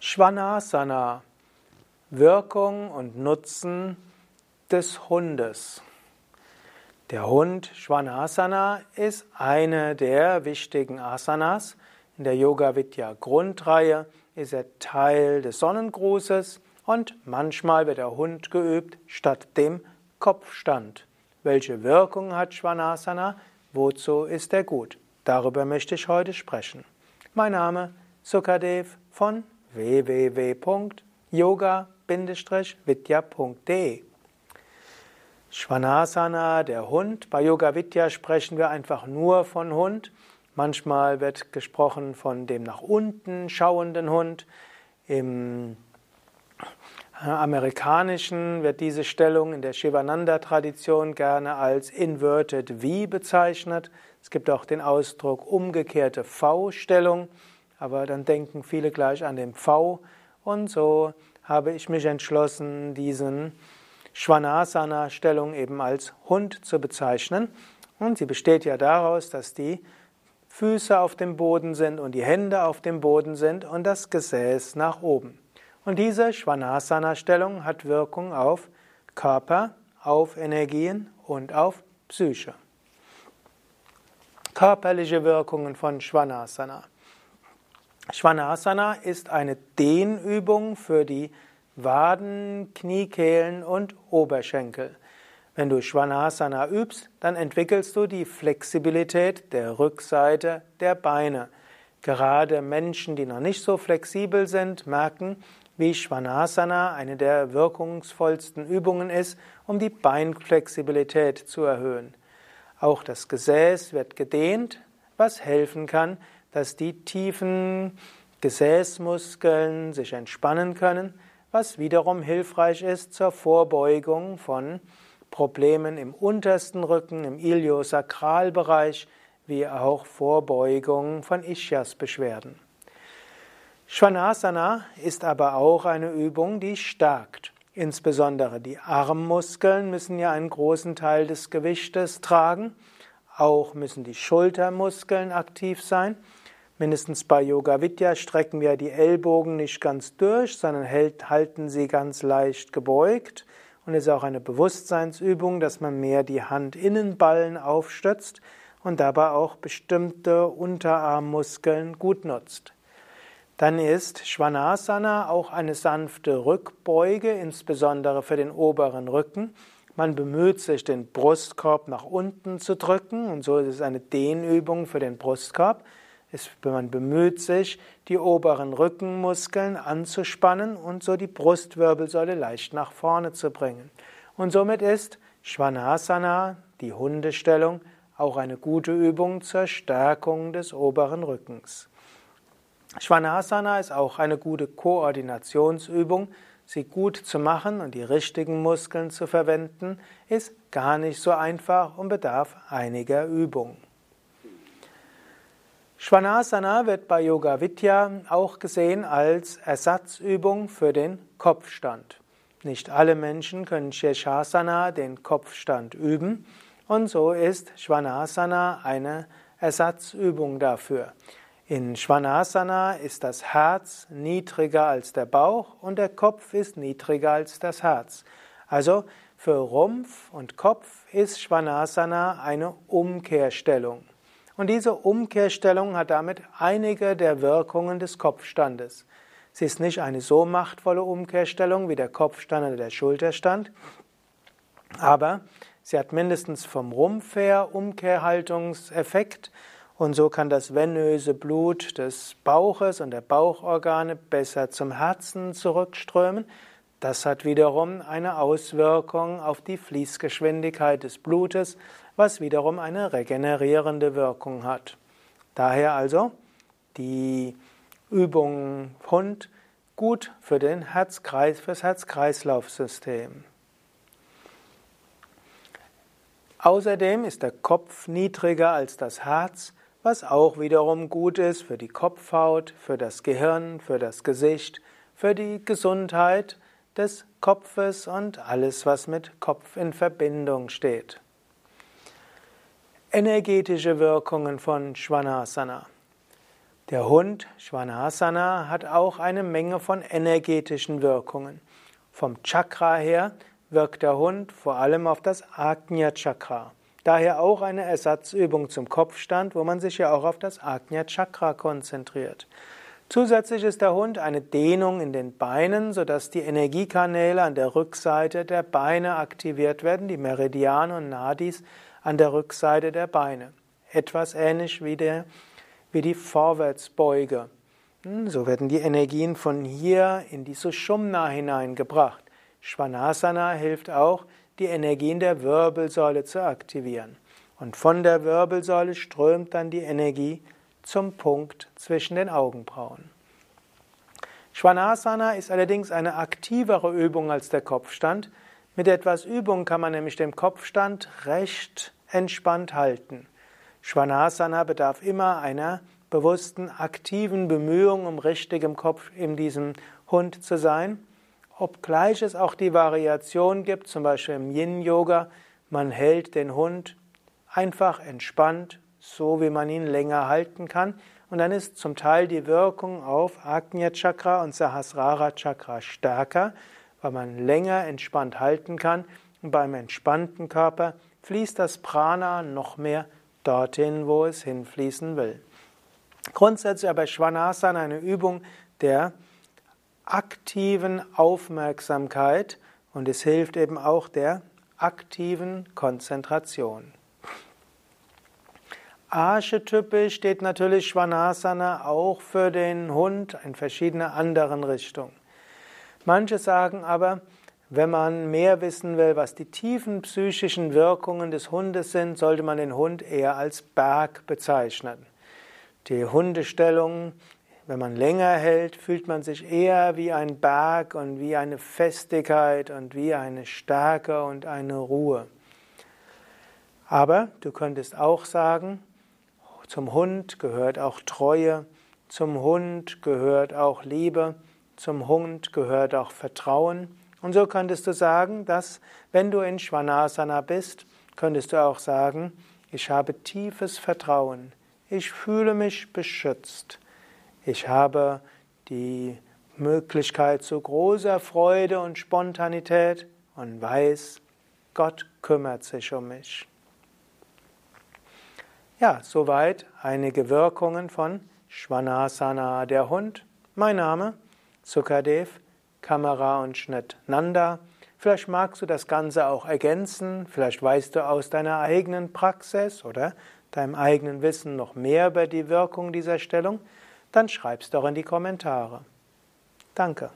Svanasana. Wirkung und Nutzen des Hundes. Der Hund Svanasana ist eine der wichtigen Asanas. In der Yoga Vidya Grundreihe ist er Teil des Sonnengrußes und manchmal wird der Hund geübt statt dem Kopfstand. Welche Wirkung hat Svanasana? Wozu ist er gut? Darüber möchte ich heute sprechen. Mein Name Sukadev von www.yoga-vidya.de Svanasana, der Hund. Bei Yoga Vidya sprechen wir einfach nur von Hund. Manchmal wird gesprochen von dem nach unten schauenden Hund. Im amerikanischen wird diese Stellung in der Shivananda-Tradition gerne als Inverted V bezeichnet. Es gibt auch den Ausdruck umgekehrte V-Stellung aber dann denken viele gleich an den V und so habe ich mich entschlossen, diesen Svanasana-Stellung eben als Hund zu bezeichnen. Und sie besteht ja daraus, dass die Füße auf dem Boden sind und die Hände auf dem Boden sind und das Gesäß nach oben. Und diese Svanasana-Stellung hat Wirkung auf Körper, auf Energien und auf Psyche. Körperliche Wirkungen von Svanasana. Svanasana ist eine Dehnübung für die Waden, Kniekehlen und Oberschenkel. Wenn du Svanasana übst, dann entwickelst du die Flexibilität der Rückseite der Beine. Gerade Menschen, die noch nicht so flexibel sind, merken, wie Svanasana eine der wirkungsvollsten Übungen ist, um die Beinflexibilität zu erhöhen. Auch das Gesäß wird gedehnt, was helfen kann, dass die tiefen Gesäßmuskeln sich entspannen können, was wiederum hilfreich ist zur Vorbeugung von Problemen im untersten Rücken, im Iliosakralbereich, wie auch Vorbeugung von Ischias-Beschwerden. Svanasana ist aber auch eine Übung, die stärkt. Insbesondere die Armmuskeln müssen ja einen großen Teil des Gewichtes tragen. Auch müssen die Schultermuskeln aktiv sein. Mindestens bei Yoga Vidya strecken wir die Ellbogen nicht ganz durch, sondern halten sie ganz leicht gebeugt. Und es ist auch eine Bewusstseinsübung, dass man mehr die Handinnenballen aufstützt und dabei auch bestimmte Unterarmmuskeln gut nutzt. Dann ist Svanasana auch eine sanfte Rückbeuge, insbesondere für den oberen Rücken. Man bemüht sich, den Brustkorb nach unten zu drücken und so ist es eine Dehnübung für den Brustkorb. Man bemüht sich, die oberen Rückenmuskeln anzuspannen und so die Brustwirbelsäule leicht nach vorne zu bringen. Und somit ist Svanasana, die Hundestellung, auch eine gute Übung zur Stärkung des oberen Rückens. Svanasana ist auch eine gute Koordinationsübung. Sie gut zu machen und die richtigen Muskeln zu verwenden, ist gar nicht so einfach und bedarf einiger Übung. Svanasana wird bei Yoga Vidya auch gesehen als Ersatzübung für den Kopfstand. Nicht alle Menschen können Shirshasana, den Kopfstand, üben und so ist Svanasana eine Ersatzübung dafür. In Svanasana ist das Herz niedriger als der Bauch und der Kopf ist niedriger als das Herz. Also für Rumpf und Kopf ist Svanasana eine Umkehrstellung. Und diese Umkehrstellung hat damit einige der Wirkungen des Kopfstandes. Sie ist nicht eine so machtvolle Umkehrstellung wie der Kopfstand oder der Schulterstand, aber sie hat mindestens vom Rumpf her Umkehrhaltungseffekt und so kann das venöse Blut des Bauches und der Bauchorgane besser zum Herzen zurückströmen. Das hat wiederum eine Auswirkung auf die Fließgeschwindigkeit des Blutes, was wiederum eine regenerierende Wirkung hat. Daher also die Übung Hund gut für den Herzkreis, fürs Herz-Kreislauf-System. Außerdem ist der Kopf niedriger als das Herz, was auch wiederum gut ist für die Kopfhaut, für das Gehirn, für das Gesicht, für die Gesundheit des Kopfes und alles, was mit Kopf in Verbindung steht. Energetische Wirkungen von Svanasana. Der Hund, Svanasana, hat auch eine Menge von energetischen Wirkungen. Vom Chakra her wirkt der Hund vor allem auf das Ajna Chakra. Daher auch eine Ersatzübung zum Kopfstand, wo man sich ja auch auf das Ajna Chakra konzentriert. Zusätzlich ist der Hund eine Dehnung in den Beinen, sodass die Energiekanäle an der Rückseite der Beine aktiviert werden, die Meridiane und Nadis an der Rückseite der Beine. Etwas ähnlich wie, der, wie die Vorwärtsbeuge. Hm, so werden die Energien von hier in die Sushumna hineingebracht. Svanasana hilft auch, die Energien der Wirbelsäule zu aktivieren. Und von der Wirbelsäule strömt dann die Energie zum Punkt zwischen den Augenbrauen. Svanasana ist allerdings eine aktivere Übung als der Kopfstand. Mit etwas Übung kann man nämlich den Kopfstand recht entspannt halten. Svanasana bedarf immer einer bewussten, aktiven Bemühung, um richtig im Kopf in diesem Hund zu sein. Obgleich es auch die Variation gibt, zum Beispiel im Yin-Yoga, man hält den Hund einfach entspannt so wie man ihn länger halten kann. Und dann ist zum Teil die Wirkung auf Agnya Chakra und Sahasrara Chakra stärker, weil man länger entspannt halten kann. Und beim entspannten Körper fließt das Prana noch mehr dorthin, wo es hinfließen will. Grundsätzlich aber Svanasana eine Übung der aktiven Aufmerksamkeit und es hilft eben auch der aktiven Konzentration. Archetypisch steht natürlich Svanasana auch für den Hund in verschiedenen anderen Richtungen. Manche sagen aber, wenn man mehr wissen will, was die tiefen psychischen Wirkungen des Hundes sind, sollte man den Hund eher als Berg bezeichnen. Die Hundestellung, wenn man länger hält, fühlt man sich eher wie ein Berg und wie eine Festigkeit und wie eine Stärke und eine Ruhe. Aber du könntest auch sagen, zum Hund gehört auch Treue, zum Hund gehört auch Liebe, zum Hund gehört auch Vertrauen. Und so könntest du sagen, dass wenn du in Svanasana bist, könntest du auch sagen, ich habe tiefes Vertrauen, ich fühle mich beschützt, ich habe die Möglichkeit zu großer Freude und Spontanität und weiß, Gott kümmert sich um mich. Ja, soweit einige Wirkungen von Shvanasana, der Hund. Mein Name Sukadev, Kamera und Schnitt Nanda. Vielleicht magst du das Ganze auch ergänzen, vielleicht weißt du aus deiner eigenen Praxis oder deinem eigenen Wissen noch mehr über die Wirkung dieser Stellung, dann schreib's doch in die Kommentare. Danke.